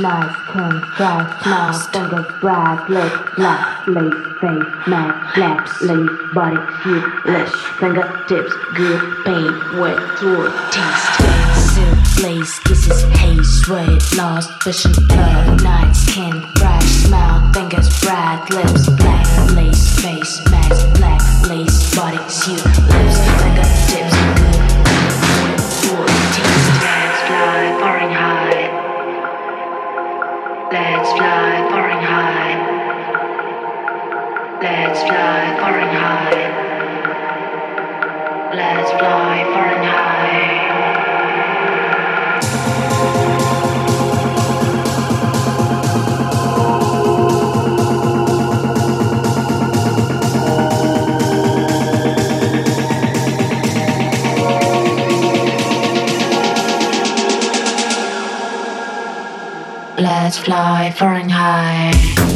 Nice, skin, fresh, smell, fingers, bright lips, black lace, face, mask, black lace, body, suit, lips, fingertips, good pain, wet throat, taste, silk, lace, kisses, haze, sweat, lost vision, blood, night, skin, fresh smell, fingers, bright lips, black lace, face, mask, black lace, body, suit, lips, fingertips, good pain, wet throat, taste. Fly, foreign high. Let's fly, foreign high. Let's fly, foreign high. Let's fly, high. Let's fly, foreign high.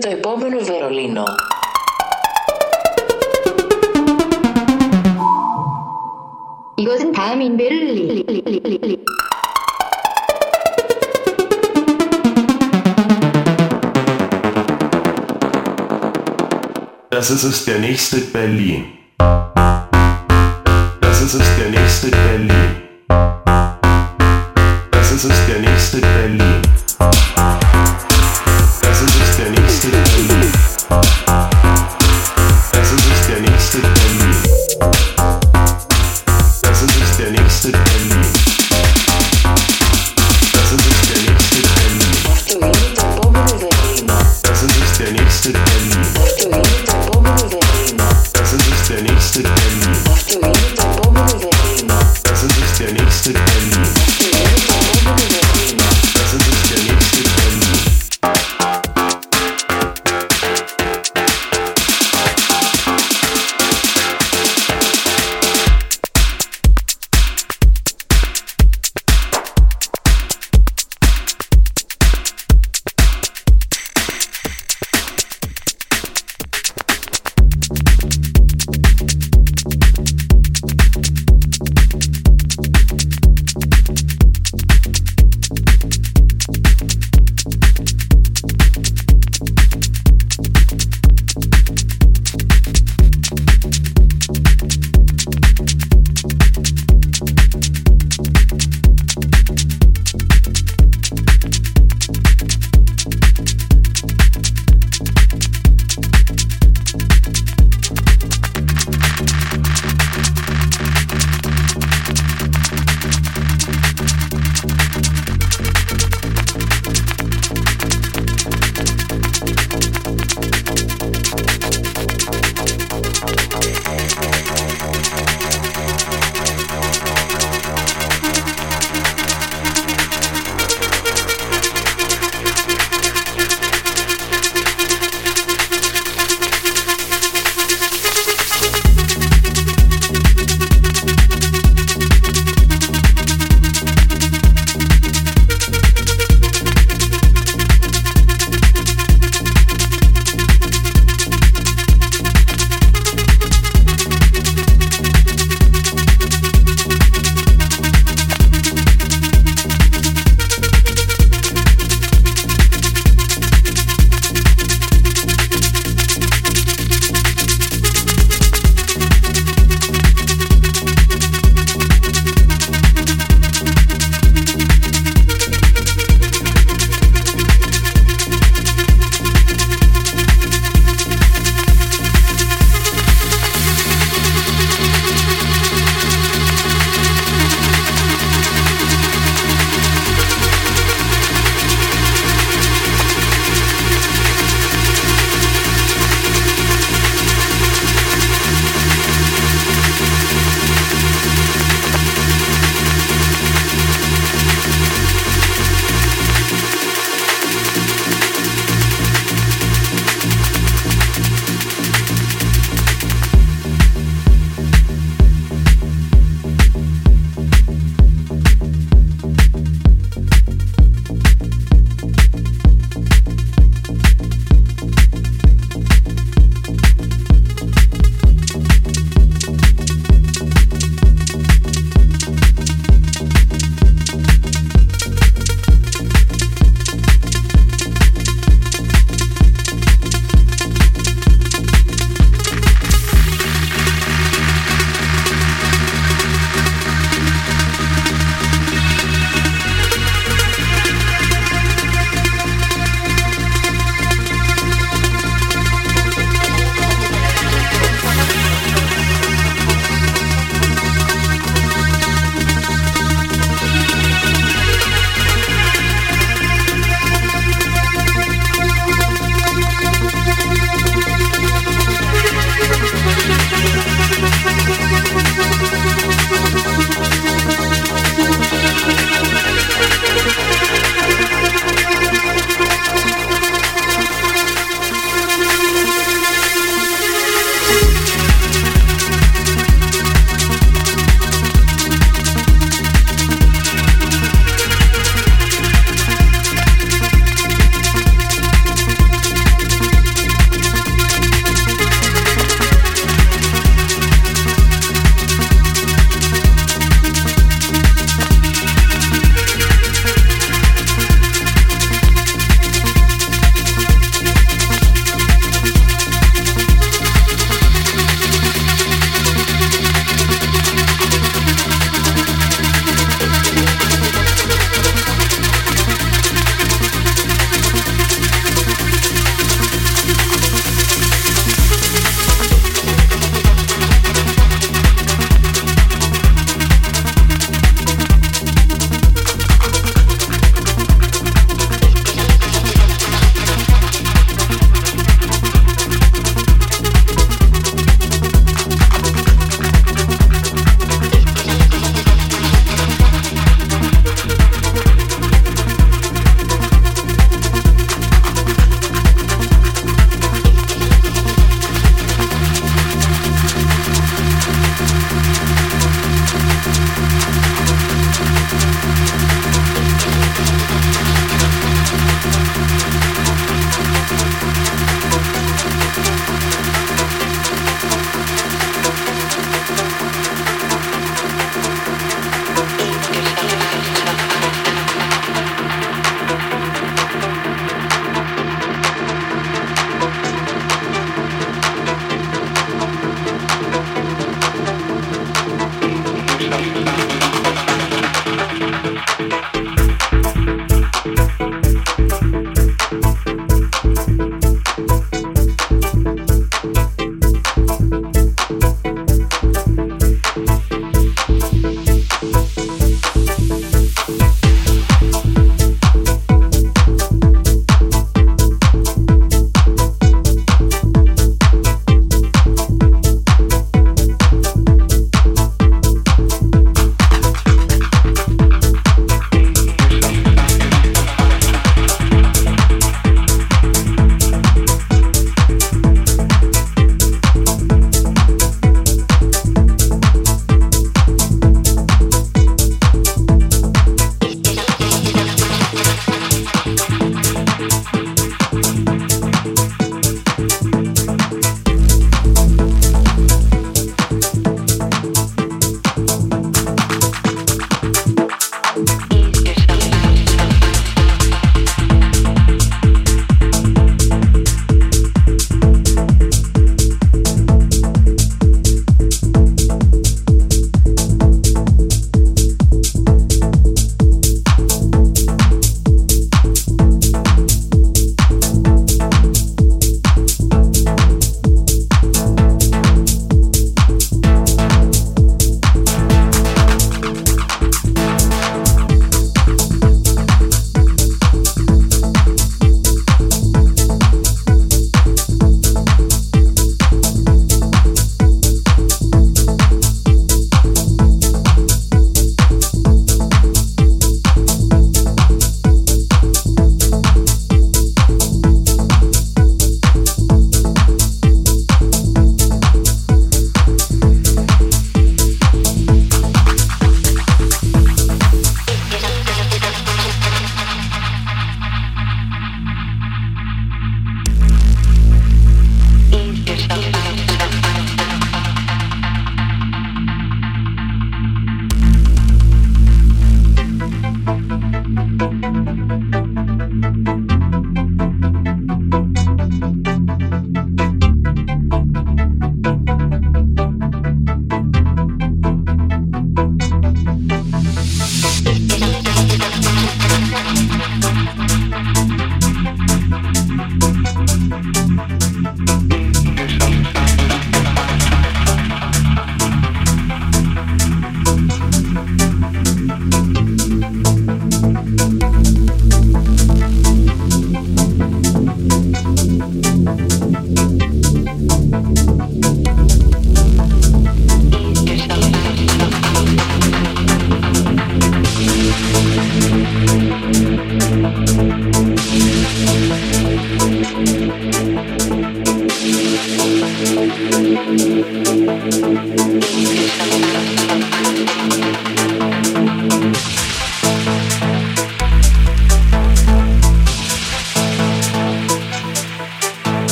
το επόμενο Βερολίνο. 이것은 다음인 베를린. Das ist es der nächste Berlin. Das ist es der nächste Berlin. Das ist es der nächste Berlin. Podcast.